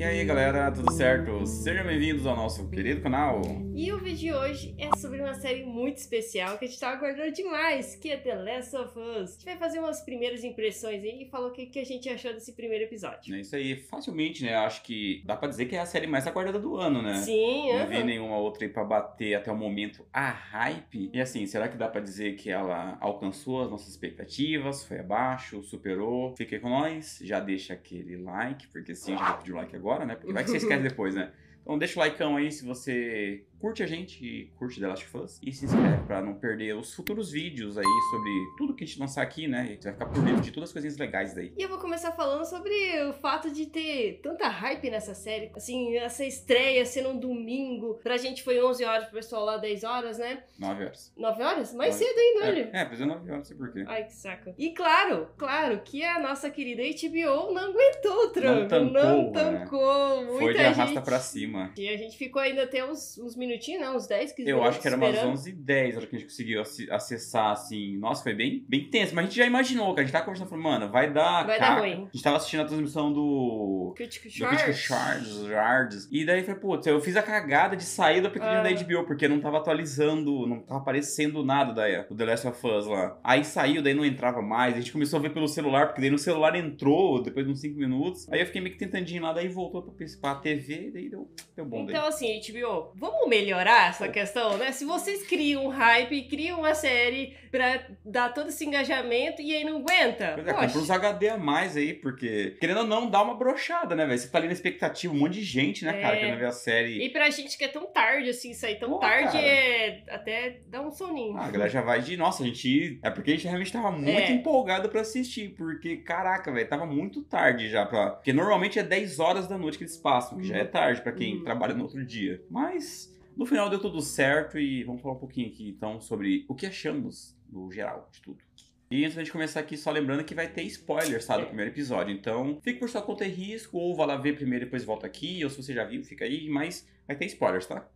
E aí galera, tudo certo? Sejam bem-vindos ao nosso querido canal. E o vídeo de hoje é sobre uma série muito especial que a gente tá aguardando demais, que é The Last of Us. A gente vai fazer umas primeiras impressões aí e falar o que, que a gente achou desse primeiro episódio. É isso aí, facilmente, né? Acho que dá pra dizer que é a série mais aguardada do ano, né? Sim, Não vi nenhuma outra aí pra bater até o momento a hype. E assim, será que dá pra dizer que ela alcançou as nossas expectativas? Foi abaixo? Superou? Fica com nós. Já deixa aquele like, porque sim, já vou pedir o like agora, né? Porque vai que você esquece depois, né? Então deixa o likeão aí se você curte a gente e curte The Last of Us. E se inscreve pra não perder os futuros vídeos aí sobre tudo que a gente lançar aqui, né? Você vai ficar por dentro de todas as coisinhas legais daí. E eu vou começar falando sobre o fato de ter tanta hype nessa série. Assim, essa estreia sendo um domingo. Pra gente foi 11 horas, pro pessoal lá 10 horas, né? 9 horas. 9 horas? Mais Nove. cedo ainda, olha. É, é precisa 9 horas, não sei porquê. Ai, que saco. E claro, claro que a nossa querida HBO não aguentou o tranco. tancou, não né? tancou. Muita Foi de arrasta gente... pra cima. E a gente ficou ainda até uns, uns minutinhos, né? Uns 10, 15 Eu acho que era umas esperando. 11h10 a hora que a gente conseguiu acessar, assim. Nossa, foi bem, bem tenso. Mas a gente já imaginou, cara. A gente tava conversando, falando, mano, vai dar. Vai dar caca. ruim. A gente tava assistindo a transmissão do. Critical Do Critical. Shards, Shards. E daí foi, putz, eu fiz a cagada de sair do aplicativo Ah. da HBO, porque não tava atualizando, não tava aparecendo nada da, do The Last of Us lá. Aí saiu, daí não entrava mais. A gente começou a ver pelo celular, porque daí no celular entrou depois de uns 5 minutos. Aí eu fiquei meio que tentandinho lá, daí voltou pra, pra TV, e daí deu, deu bom. daí. Então, assim, HBO, vamos melhorar essa questão, né? Se vocês criam um hype, criam uma série pra dar todo esse engajamento e aí não aguenta, Pois é, poxa. compra uns HD a mais aí, porque, querendo ou não, dá uma brochada, né, velho? Você tá ali na expectativa, um monte de gente, né, cara, É. querendo ver a série. E pra gente que é tão tarde, assim, sair tão Pô, tarde, cara. é até dá um soninho. Ah, a galera já vai de. Nossa, a gente. É porque a gente realmente tava muito É. empolgado pra assistir. Porque, caraca, velho, tava muito tarde já pra. Porque normalmente é 10 horas da noite que eles passam, que já é tarde pra quem Uhum. trabalha no outro dia. Mas, no final deu tudo certo e vamos falar um pouquinho aqui então sobre o que achamos no geral de tudo. E antes da gente começar aqui, só lembrando que vai ter spoilers, tá? Do É. primeiro episódio. Então, fique por sua conta e risco, ou vá lá ver primeiro e depois volta aqui, ou se você já viu, fica aí, mas vai ter spoilers, tá?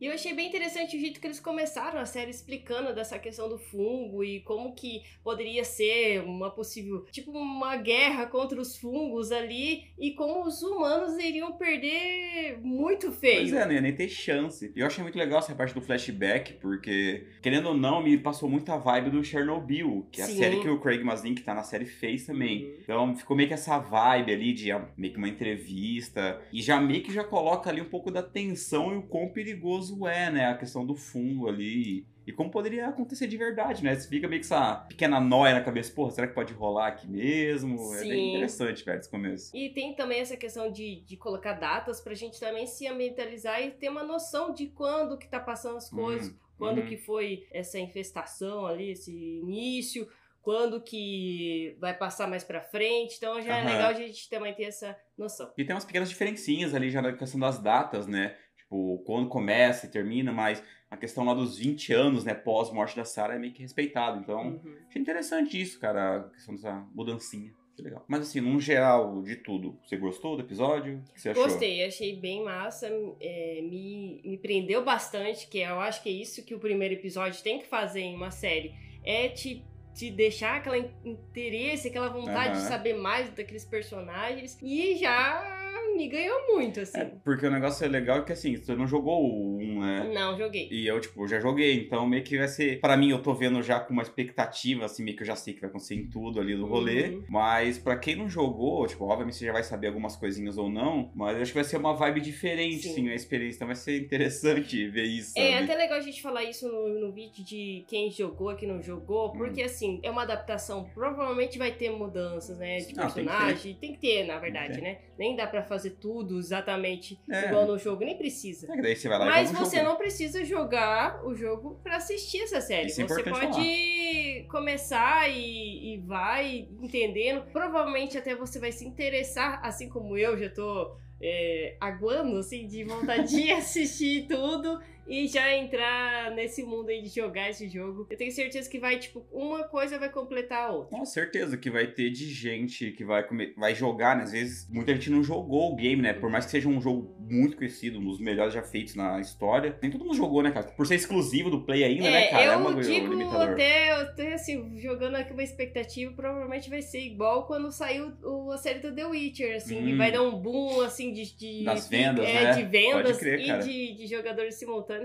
E eu achei bem interessante o jeito que eles começaram a série explicando dessa questão do fungo e como que poderia ser uma possível, tipo, uma guerra contra os fungos ali e como os humanos iriam perder muito feio. Pois é, não ia nem ter chance. E eu achei muito legal essa parte do flashback, porque, querendo ou não, me passou muita vibe do Chernobyl, que é a Sim. série que o Craig Mazin, que tá na série, fez também. Uhum. Então ficou meio que essa vibe ali de ah, meio que uma entrevista. E já meio que já coloca ali um pouco da tensão e o quão perigoso é, né? A questão do fungo ali. E como poderia acontecer de verdade, né? Você fica meio que essa pequena noia na cabeça, porra, será que pode rolar aqui mesmo? É Sim. bem interessante, velho, esse começo. E tem também essa questão de, de colocar datas pra gente também se ambientalizar e ter uma noção de quando que tá passando as coisas, Hum, quando uhum. que foi essa infestação ali, esse início, quando que vai passar mais pra frente. Então já é Aham. legal a gente também ter essa noção. E tem umas pequenas diferencinhas ali já na questão das datas, né? Tipo, quando começa e termina, mas a questão lá dos 20 anos, né, pós-morte da Sarah é meio que respeitado. Então, Uhum. achei interessante isso, cara, a questão dessa mudancinha. Que legal. Mas assim, num geral de tudo, você gostou do episódio? O que você achou? Gostei, achei bem massa, é, me, me prendeu bastante, que eu acho que é isso que o primeiro episódio tem que fazer em uma série, é te, te deixar aquele interesse, aquela vontade de Aham. saber mais daqueles personagens, e já me ganhou muito, assim. É, porque o negócio é legal que assim, você não jogou o 1, né? Não, joguei. E eu, tipo, já joguei, então meio que vai ser. Pra mim, eu tô vendo já com uma expectativa, assim, meio que eu já sei que vai acontecer em tudo ali do rolê. Uhum. Mas pra quem não jogou, tipo, obviamente você já vai saber algumas coisinhas ou não, mas acho que vai ser uma vibe diferente, Sim. assim, a experiência. Então vai ser interessante ver isso. É sabe? até legal a gente falar isso no, no vídeo de quem jogou e quem não jogou, Hum. porque assim, é uma adaptação, provavelmente vai ter mudanças, né, de Ah, tem que personagem, tem que ter, na verdade, né? Nem dá pra fazer tudo exatamente É. igual no jogo, nem precisa. É daí você vai lá Mas você jogo. não precisa jogar o jogo pra assistir essa série. Isso é você importante pode começar e, e vai entendendo. Provavelmente até você vai se interessar, assim como eu já tô é, aguando, assim, de vontade de assistir tudo. E já entrar nesse mundo aí de jogar esse jogo. Eu tenho certeza que vai, tipo, uma coisa vai completar a outra. Com certeza que vai ter de gente que vai, comer, vai jogar, né? Às vezes muita gente não jogou o game, né? Por mais que seja um jogo muito conhecido, um dos melhores já feitos na história. Nem todo mundo jogou, né, cara? Por ser exclusivo do Play ainda, é, né, cara? Eu é uma digo limitador. até, até, assim, jogando aqui uma expectativa, provavelmente vai ser igual quando saiu o, a série do The Witcher, assim, Hum. vai dar um boom, assim, de... de Das vendas, é, né? De vendas crer, e de, de jogadores simultâneos.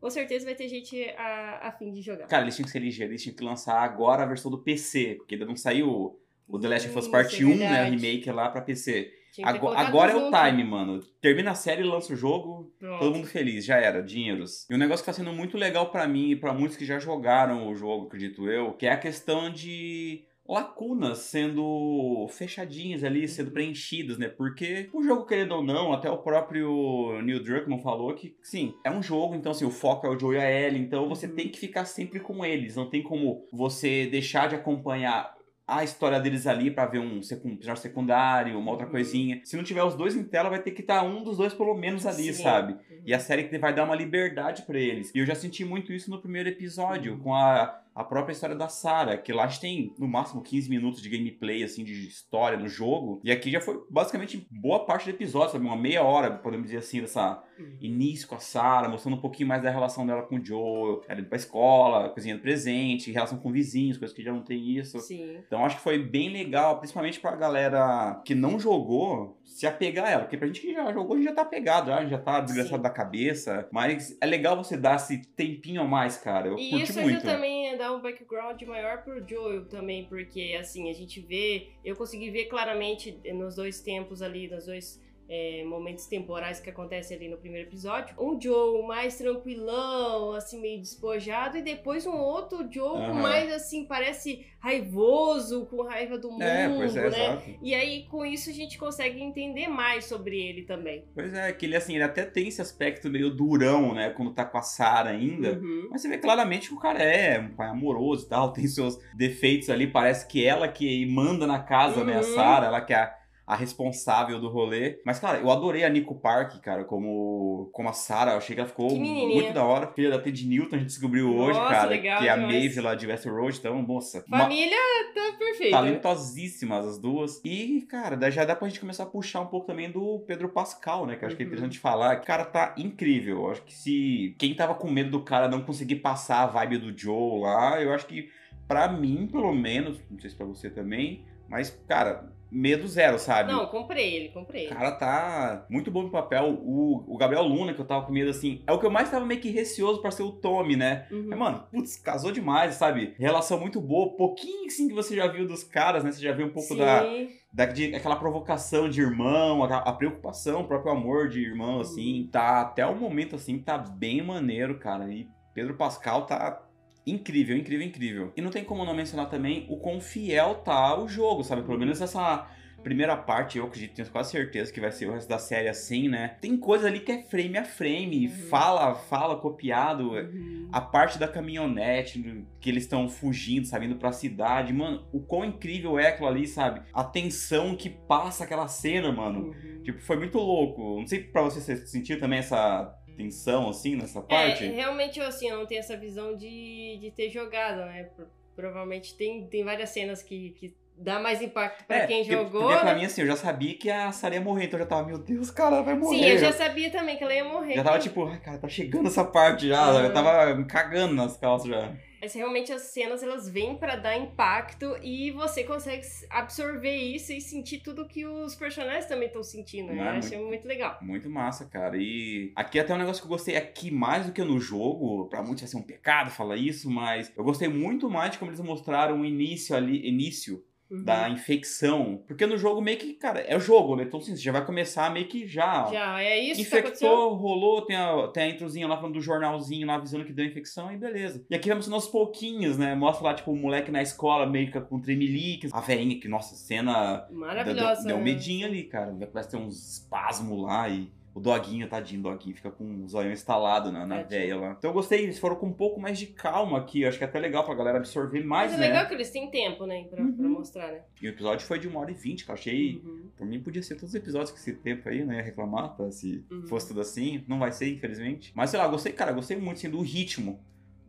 Com certeza vai ter gente a, a fim de jogar. Cara, eles tinham que ser ligeiros, eles tinham que lançar agora a versão do PC, porque ainda não saiu o The Last of Us Part isso é 1, né? verdade. remake lá pra PC. Agora, agora é o time, mano. Termina a série, lança o jogo, Pronto. todo mundo feliz, já era, dinheiros. E um negócio que tá sendo muito legal pra mim e pra muitos que já jogaram o jogo, acredito eu, que é a questão de lacunas sendo fechadinhas ali, sendo preenchidas, né? Porque o jogo, querendo ou não, até o próprio Neil Druckmann falou que, sim, é um jogo, então, assim, o foco é o Joe e a Ellie, então você Uhum. tem que ficar sempre com eles, não tem como você deixar de acompanhar a história deles ali pra ver um personagem secundário, uma outra Uhum. coisinha. Se não tiver os dois em tela, vai ter que estar um dos dois pelo menos ali, Sim. sabe? Uhum. E a série vai dar uma liberdade pra eles. E eu já senti muito isso no primeiro episódio, com a, a própria história da Sarah, que lá a gente tem no máximo 15 minutos de gameplay, assim, de história no jogo. E aqui já foi basicamente boa parte do episódio, sabe? Uma meia hora, podemos dizer assim, dessa Uhum. início com a Sarah, mostrando um pouquinho mais da relação dela com o Joel, ela indo pra escola, cozinhando presente, relação com vizinhos, coisas que já não tem isso. Sim. Então acho que foi bem legal, principalmente pra galera que não jogou, se apegar a ela. Porque pra gente que já jogou, a gente já tá apegado, já, a gente já tá desgraçado Sim. da cabeça. Mas é legal você dar esse tempinho a mais, cara. Eu E curti isso muito. ajuda também dar um background maior pro Joel também, porque assim, a gente vê, eu consegui ver claramente nos dois tempos ali, nos dois é, momentos temporais que acontecem ali no primeiro episódio, um Joel mais tranquilão, assim, meio despojado, e depois um outro Joel Aham. mais assim, parece raivoso, com raiva do mundo, É, pois é, né? exato. E aí, com isso, a gente consegue entender mais sobre ele também. Pois é, que ele assim, ele até tem esse aspecto meio durão, né? Quando tá com a Sarah ainda. Uhum. Mas você vê claramente que o cara é um pai amoroso e tal, tem seus defeitos ali. Parece que ela que manda na casa, né? A Uhum. Sarah, ela que é a, a responsável do rolê. Mas, cara, eu adorei a Nico Park, cara, como, como a Sarah. Eu achei que ela ficou muito da hora. Filha da Ted Newton, a gente descobriu hoje, Nossa, cara. legal que é a. Maeve lá de Westeroid. Então, moça, uma- Família tá perfeita. talentosíssimas as duas. E, cara, já dá pra gente começar a puxar um pouco também do Pedro Pascal, né? Que eu acho que é Uhum. interessante falar. O cara tá incrível. Eu acho que se quem tava com medo do cara não conseguir passar a vibe do Joe lá, eu acho que pra mim, pelo menos, não sei se pra você também, mas, cara, medo zero, sabe? Não, comprei ele, comprei O cara tá muito bom no papel. O, o Gabriel Luna, que eu tava com medo, assim, é o que eu mais tava meio que receoso pra ser o Tommy, né? Uhum. Mas, mano, putz, casou demais, sabe? Relação muito boa. Pouquinho, sim, que você já viu dos caras, né? Você já viu um pouco Sim. da, da de, aquela provocação de irmão, a, a preocupação, o próprio amor de irmão, Uhum. assim. Tá, até o momento, assim, tá bem maneiro, cara. E Pedro Pascal tá incrível, incrível, incrível. E não tem como não mencionar também o quão fiel tá o jogo, sabe? Pelo menos essa primeira parte, eu acredito, tenho quase certeza que vai ser o resto da série assim, né? Tem coisa ali que é frame a frame, Uhum. fala, fala copiado. Uhum. A parte da caminhonete, que eles estão fugindo, sabe, indo pra cidade. Mano, o quão incrível é aquilo ali, sabe? A tensão que passa aquela cena, mano. Uhum. Tipo, foi muito louco. Não sei pra você, você sentiu também essa tensão, assim, nessa É, parte? realmente, eu, assim, eu não tenho essa visão de, de ter jogado, né? Pro- Provavelmente tem, tem várias cenas que, que dá mais impacto pra É, quem porque- jogou. Porque pra né? mim, assim, eu já sabia que a Sarah ia morrer, então eu já tava, meu Deus, cara, ela vai morrer. Sim, eu já sabia também que ela ia morrer. Já tava tipo, ai, cara, tá chegando essa parte já. Uhum. Eu tava me cagando nas calças já. Mas realmente as cenas elas vêm pra dar impacto e você consegue absorver isso e sentir tudo que os personagens também estão sentindo. né? É achei muito legal. Muito massa, cara. E aqui até um negócio que eu gostei aqui mais do que no jogo. Pra muitos vai ser um pecado falar isso, mas eu gostei muito mais de como eles mostraram o início ali, início Uhum. da infecção. Porque no jogo meio que, cara, é o jogo, né? Então assim, você já vai começar meio que já. Já, é isso que tá? Infectou, rolou, tem a, tem a introzinha lá falando do jornalzinho lá avisando que deu infecção e beleza. E aqui vai mostrando aos pouquinhos, né? Mostra lá, tipo, o moleque na escola meio que com tremelique. A veinha, que, nossa, cena Deu, Maravilhosa. deu um né? medinho ali, cara. Parece ter uns espasmos lá e. O doguinho, tadinho, doguinho, fica com o zoião instalado na, na veia lá. Então eu gostei, eles foram com um pouco mais de calma aqui. Eu acho que é até legal pra galera absorver mais, Mas é né? legal que eles têm tempo, né? Pra, pra Uhum. mostrar, né? E o episódio foi de uma hora e vinte, que eu achei. Uhum. Por mim podia ser todos os episódios com esse tempo aí, não ia reclamar, tá? Se Uhum. fosse tudo assim. Não vai ser, infelizmente. Mas sei lá, gostei, cara, gostei muito assim, do ritmo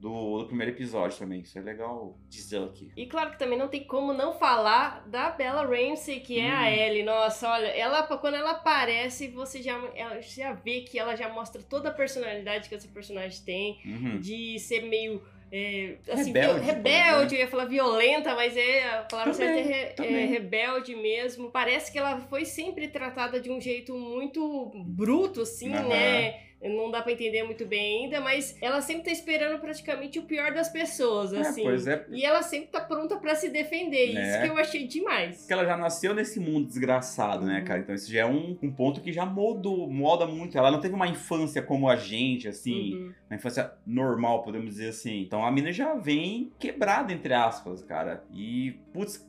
do, do primeiro episódio também. Isso é legal dizer aqui. E claro que também não tem como não falar da Bella Ramsey, que é a Hum. Ellie. Nossa, olha, ela quando ela aparece, você já, ela já vê que ela já mostra toda a personalidade que essa personagem tem, Uhum. de ser meio. é, assim, Rebelde, viol- rebelde, eu ia falar violenta, mas é a palavra Também, certa é, é rebelde mesmo. Parece que ela foi sempre tratada de um jeito muito bruto, assim, Aham. né? Não dá pra entender muito bem ainda, mas ela sempre tá esperando praticamente o pior das pessoas, É, assim. pois é. E ela sempre tá pronta pra se defender. Né? Isso que eu achei demais. Porque ela já nasceu nesse mundo desgraçado, né, Uhum. cara? Então isso já é um, um ponto que já moldou, molda muito. Ela não teve uma infância como a gente, assim, Uhum. uma infância normal, podemos dizer assim. Então a mina já vem quebrada, entre aspas, cara. E, putz,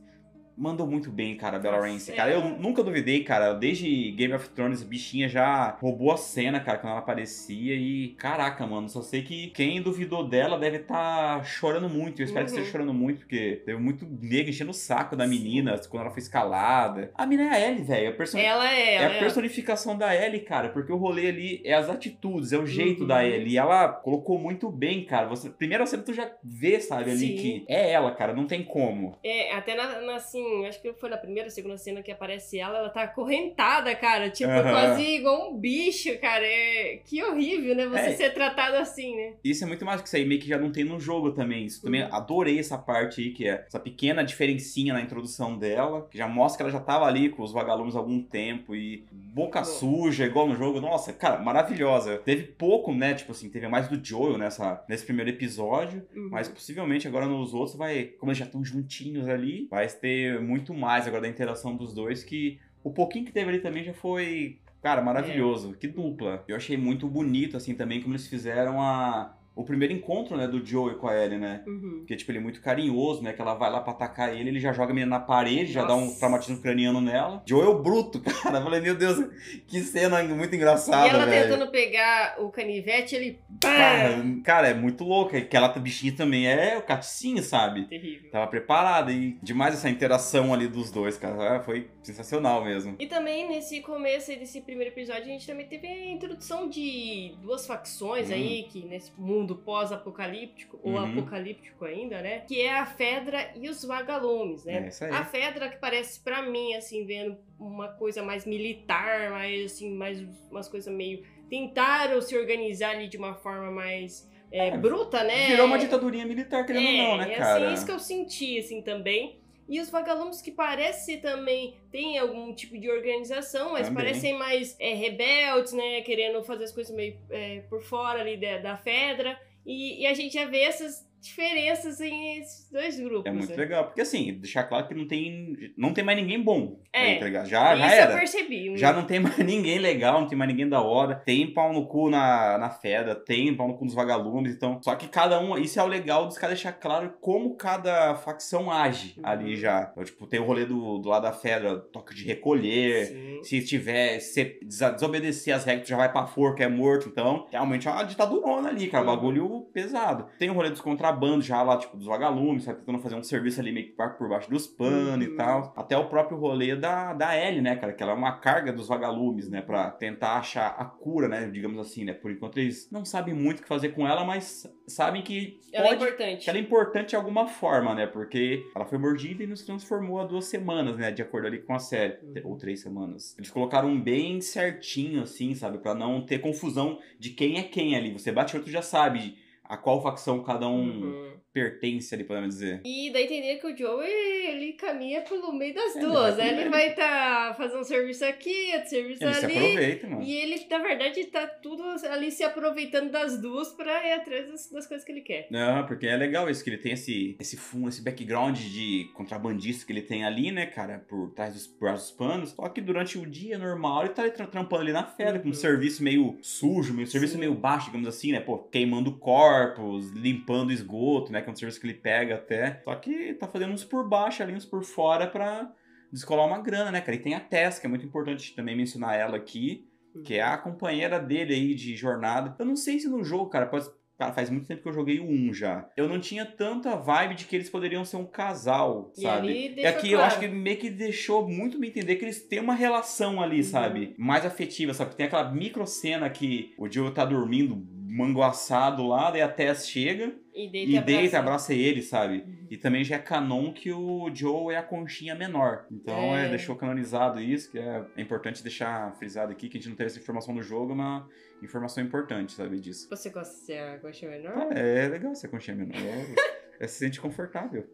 mandou muito bem, cara, a Bella Ramsey. é. Cara, eu nunca duvidei, cara. Desde Game of Thrones, a bichinha já roubou a cena, cara, quando ela aparecia. E, caraca, mano, só sei que quem duvidou dela deve estar chorando muito. Eu espero que Uhum. esteja chorando muito, porque teve muito nego enchendo o saco da Sim. menina quando ela foi escalada. A mina é a Ellie, velho. Person... Ela é. É Ela a personificação da Ellie, cara, porque o rolê ali é as atitudes, é o jeito Uhum. da Ellie. E ela colocou muito bem, cara. Você, primeira cena tu já vê, sabe, ali Sim. que é ela, cara, não tem como. É, até na, na, assim, acho que foi na primeira, segunda cena que aparece ela, ela tá acorrentada, cara. Tipo, Aham. quase igual um bicho, cara. É, que horrível, né? Você É. ser tratado assim, né? Isso é muito mais que isso aí, meio que já não tem no jogo também. Isso também Uhum. adorei essa parte aí, que é essa pequena diferencinha na introdução dela, que já mostra que ela já tava ali com os vagalumes há algum tempo e boca suja, igual no jogo. Nossa, cara, maravilhosa. Teve pouco, né? Tipo assim, teve mais do Joel nessa, nesse primeiro episódio. Uhum. Mas possivelmente agora nos outros vai, como eles já estão juntinhos ali, vai ter muito mais agora da interação dos dois que o pouquinho que teve ali também já foi, cara, maravilhoso. Que dupla. Eu achei muito bonito assim também como eles fizeram a o primeiro encontro, né, do Joey com a Ellie, né? Uhum. Porque, tipo, ele é muito carinhoso, né? Que ela vai lá pra atacar ele, ele já joga a menina na parede, já dá um Nossa. traumatismo craniano nela. Joel bruto, cara. Eu falei, meu Deus, que cena muito engraçada, E ela velho. tentando pegar o canivete, ele. Cara, cara, é muito louca. Aquela bichinha também é o caticinho, sabe? Terrível. Tava preparada e demais essa interação ali dos dois, cara. Ah, Foi sensacional mesmo. E também nesse começo aí desse primeiro episódio, a gente também teve a introdução de duas facções Hum. aí, que nesse mundo pós-apocalíptico, ou Uhum. apocalíptico ainda, né? Que é a Fedra e os vagalumes, né? É isso aí. A Fedra que parece pra mim, assim, vendo uma coisa mais militar, mais assim, mais umas coisas meio. Tentaram se organizar ali de uma forma mais é, É, bruta, né? Virou uma ditadurinha militar, querendo ou não, né, é, cara? Assim, isso que eu senti, assim, também. E os vagalumes que parece também tem algum tipo de organização, mas Também. parecem mais é, rebeldes, né? Querendo fazer as coisas meio é, por fora ali da, da Fedra. E, e a gente já vê essas diferenças em esses dois grupos. É muito né? legal, porque assim, deixar claro que não tem, não tem mais ninguém bom. É. tá ligado? Já, já era. eu percebi. Já não tem mais ninguém legal, não tem mais ninguém da hora. Tem pau no cu na, na Fedra, tem pau no cu nos vagalumes, então. Só que cada um. Isso é o legal dos caras deixar claro como cada facção age Uhum. ali já. Então, tipo, tem o rolê do, do lado da Fedra, toque de recolher. Sim. Se tiver, se desobedecer as regras, tu já vai pra forca, é morto. Então, realmente é uma ditadurona ali, cara. Uhum. Bagulho pesado. Tem o rolê dos contrabandos já lá, tipo, dos vagalumes, sabe? Tentando fazer um serviço ali meio que por baixo dos panos Uhum. e tal. Até o próprio rolê da, da Ellie, né, cara? Que ela é uma carga dos vagalumes, né? Pra tentar achar a cura, né? Digamos assim, né? Por enquanto eles não sabem muito o que fazer com ela, mas sabem que Ela é pode importante. que ela é importante de alguma forma, né? Porque ela foi mordida e nos transformou há duas semanas, né? De acordo ali com a série. Uhum. Ou três semanas. Eles colocaram bem certinho, assim, sabe? Pra não ter confusão de quem é quem ali. Você bate o outro já sabe a qual facção cada um Uhum. Pertence ali, podemos dizer. E a entender que o Joe, ele caminha pelo meio das É, ele duas, né? Ele vai estar fazendo um serviço aqui, outro serviço Ele se ali. aproveita, mano. E ele, na verdade, tá tudo ali se aproveitando das duas pra ir atrás das, das coisas que ele quer. Não, porque é legal isso, que ele tem esse, esse fundo, esse background de contrabandista que ele tem ali, né, cara, por trás dos, por trás dos panos. Só que durante o dia normal ele tá ali tra- trampando ali na fera, com um Uhum. serviço meio sujo, meio serviço Sim. meio baixo, digamos assim, né, pô, queimando corpos, limpando esgoto, né, que é um serviço que ele pega até. Só que tá fazendo uns por baixo ali, uns por fora pra descolar uma grana, né, cara. E tem a Tess, que é muito importante também mencionar ela aqui. que é a companheira dele aí de jornada. Eu não sei se no jogo, cara, pode. Cara, faz muito tempo que eu joguei o 1 já. Eu não tinha tanta vibe de que eles poderiam ser um casal, E sabe? E aqui eu claro. acho que meio que deixou muito me entender que eles têm uma relação ali, Uhum. sabe? Mais afetiva, sabe? Tem aquela micro cena que o Joe tá dormindo manguaçado lá, daí a Tess chega E deita e abraça. deita, abraça ele, sabe? Uhum. E também já é canon que o Joe é a conchinha menor. Então é, É. deixou canonizado isso, que é, é importante deixar frisado aqui, que a gente não teve essa informação no jogo, uma informação importante, sabe, disso. Você gosta de ser a coxa menor? É legal ser conchinha menor. é, se sente confortável.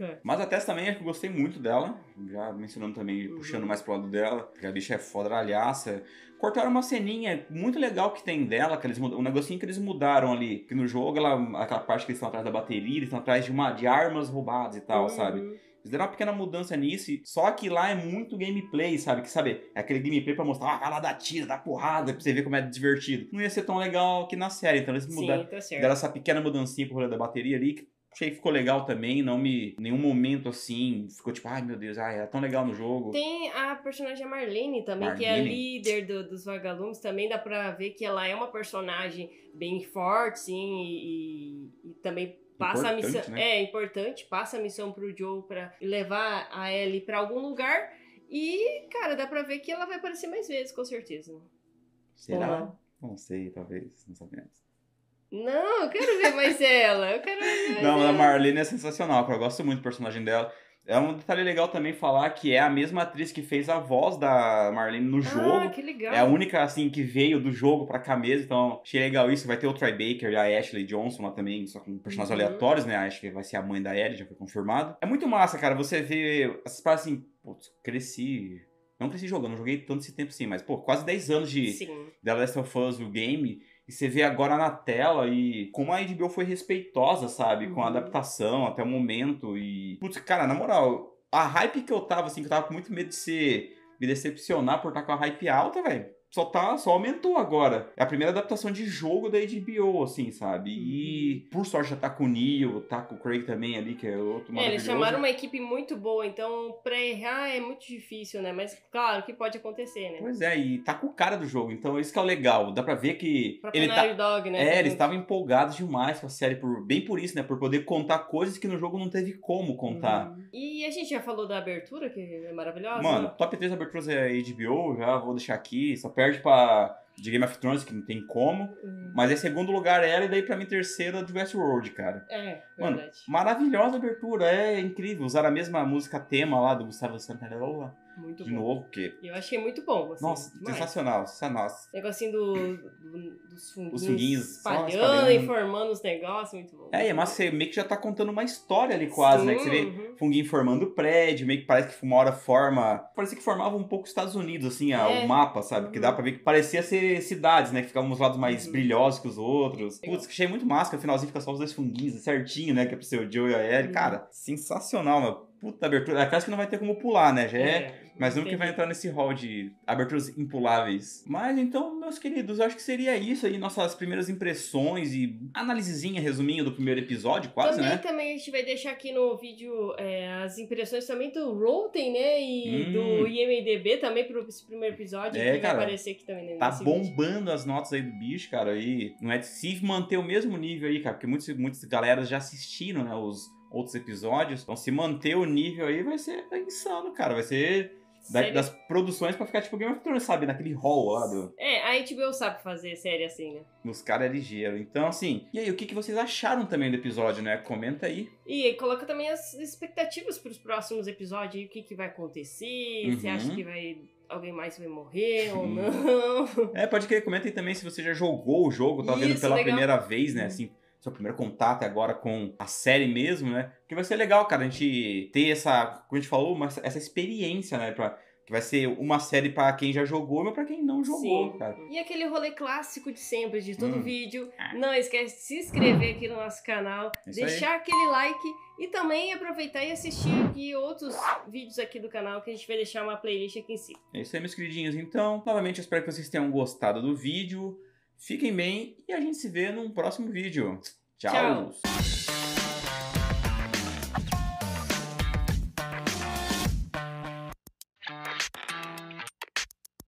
É. Mas a Tess também, acho que eu gostei muito dela. Já mencionando também, Uhum. puxando mais pro lado dela. Porque a bicha é fodralhaça. Cortaram uma ceninha muito legal que tem dela, que eles mudam, um negocinho que eles mudaram ali. Que no jogo, ela, aquela parte que eles estão atrás da bateria, eles estão atrás de, uma, de armas roubadas e tal, sabe? Uhum. Eles deram uma pequena mudança nisso, só que lá é muito gameplay, sabe? Que sabe, é aquele gameplay pra mostrar, ah, lá dar tiro, dá porrada, pra você ver como é divertido. Não ia ser tão legal que na série, então eles mudaram. Sim, tá certo. Deram essa pequena mudancinha pro rolê da bateria ali, que achei que ficou legal também, não me. Nenhum momento assim, ficou tipo, ai meu Deus, ai, é tão legal no jogo. Tem a personagem Marlene também, que é a Marlene. líder do- dos vagalumes. Também dá pra ver que ela é uma personagem bem forte, sim, e, e- e também passa a Importante, missão. né? É importante, passa a missão pro Joe pra levar a Ellie pra algum lugar. E, cara, dá pra ver que ela vai aparecer mais vezes, com certeza. Será? Ou Não sei, talvez, não sabemos. Não, eu quero ver mais ela. Eu quero ver mais Não, ela. a Marlene é sensacional. Eu gosto muito do personagem dela. É um detalhe legal também falar que é a mesma atriz que fez a voz da Marlene no Ah, jogo. que legal. É a única, assim, que veio do jogo pra cá mesmo, então achei legal isso. Vai ter o Troy Baker e a Ashley Johnson lá também, só com personagens Uhum. aleatórios, né? A Ashley vai ser a mãe da Ellie, já foi confirmado. É muito massa, cara, você vê essas paradas assim, putz, cresci... Não cresci jogando, não joguei tanto esse tempo assim, mas, pô, quase 10 anos de Sim. The Last of Us, o game, e você vê agora na tela e como a HBO foi respeitosa, sabe? Com a Uhum. adaptação até o momento e... Putz, cara, na moral, a hype que eu tava, assim, que eu tava com muito medo de ser... Me decepcionar por estar com a hype alta, velho. Só tá, só aumentou agora. É a primeira adaptação de jogo da HBO, assim, sabe? E por sorte já tá com o Neo, tá com o Craig também ali, que é outro É, eles chamaram uma equipe muito boa, então pra errar é muito difícil, né? Mas claro que pode acontecer, né? Pois é, e tá com o cara do jogo, então isso que é o legal. Dá pra ver que Pra ele tá, Dog, né? É, eles Também. estavam empolgados demais com a série, por, bem por isso, né? Por poder contar coisas que no jogo não teve como contar. Uhum. E a gente já falou da abertura, que é maravilhosa. Mano, top 3 aberturas é HBO, já vou deixar aqui. Só perde pra de Game of Thrones, que não tem como. Uhum. Mas é segundo lugar ela, e daí pra mim terceira de Westworld, cara. É, Mano, verdade. Maravilhosa abertura, é incrível. Usaram a mesma música tema lá do Gustavo Santaella Muito de bom. novo, porque. Eu achei muito bom, assim. Nossa, demais. sensacional, sensacional. Negocinho do, do- dos funguinhos, Os funguinhos espalhando, espalhando. informando os negócios, muito bom. É, e é massa que você meio que já tá contando uma história ali quase, né? Que você vê Uhum. funguinho formando o prédio, meio que parece que uma hora forma. Parecia que formava um pouco os Estados Unidos, assim, É. o mapa, sabe? Que Uhum. dá pra ver que parecia ser cidades, né? Que ficavam uns lados mais Uhum. brilhosos que os outros. Legal. Putz, que achei muito massa, que no finalzinho fica só os dois funguinhos certinho, né? Que é pro seu Joe e a Ellie. Uhum. Cara, sensacional, mano. Puta abertura. É aquelas que não vai ter como pular, né? Já é. Mas nunca entendi. vai entrar nesse hall de aberturas impuláveis. Mas então, meus queridos, eu acho que seria isso aí, nossas primeiras impressões e análisezinha, resuminho do primeiro episódio, quase, também, né? também a gente vai deixar aqui no vídeo é, as impressões também do Rotten, né? E Hum. do IMDB também pro esse primeiro episódio. É, que cara, vai aparecer aqui também nesse Tá vídeo. bombando as notas aí do bicho, cara. E não é se manter o mesmo nível aí, cara. Porque muitos, muitas galeras já assistiram, né? Os outros episódios. Então, se manter o nível aí, vai ser insano, cara. Vai ser da- Série- das produções pra ficar tipo Game of Thrones, sabe? Naquele hall lá do, É, a HBO sabe fazer série assim, né? dos caras é ligeiro. Então, assim. E aí, o que, que vocês acharam também do episódio, né? Comenta aí. E coloca também as expectativas pros próximos episódios aí, o que, que vai acontecer, você Uhum. acha que vai. Alguém mais vai morrer ou não? É, pode querer, comenta aí também se você já jogou o jogo, tá vendo Isso, pela legal. primeira vez, né? Assim, seu primeiro contato agora com a série mesmo, né? Porque vai ser legal, cara, a gente ter essa, como a gente falou, uma- essa experiência, né? Pra, que vai ser uma série pra quem já jogou, mas pra quem não jogou, Sim. cara. E aquele rolê clássico de sempre, de todo Hum. vídeo. Ah. Não esquece de se inscrever aqui no nosso canal, Isso aí. deixar aquele like e também aproveitar e assistir aqui outros vídeos aqui do canal que a gente vai deixar uma playlist aqui em cima. É isso aí, meus queridinhos. Então, novamente, eu espero que vocês tenham gostado do vídeo. Fiquem bem e a gente se vê num próximo vídeo. Tchau. Tchau.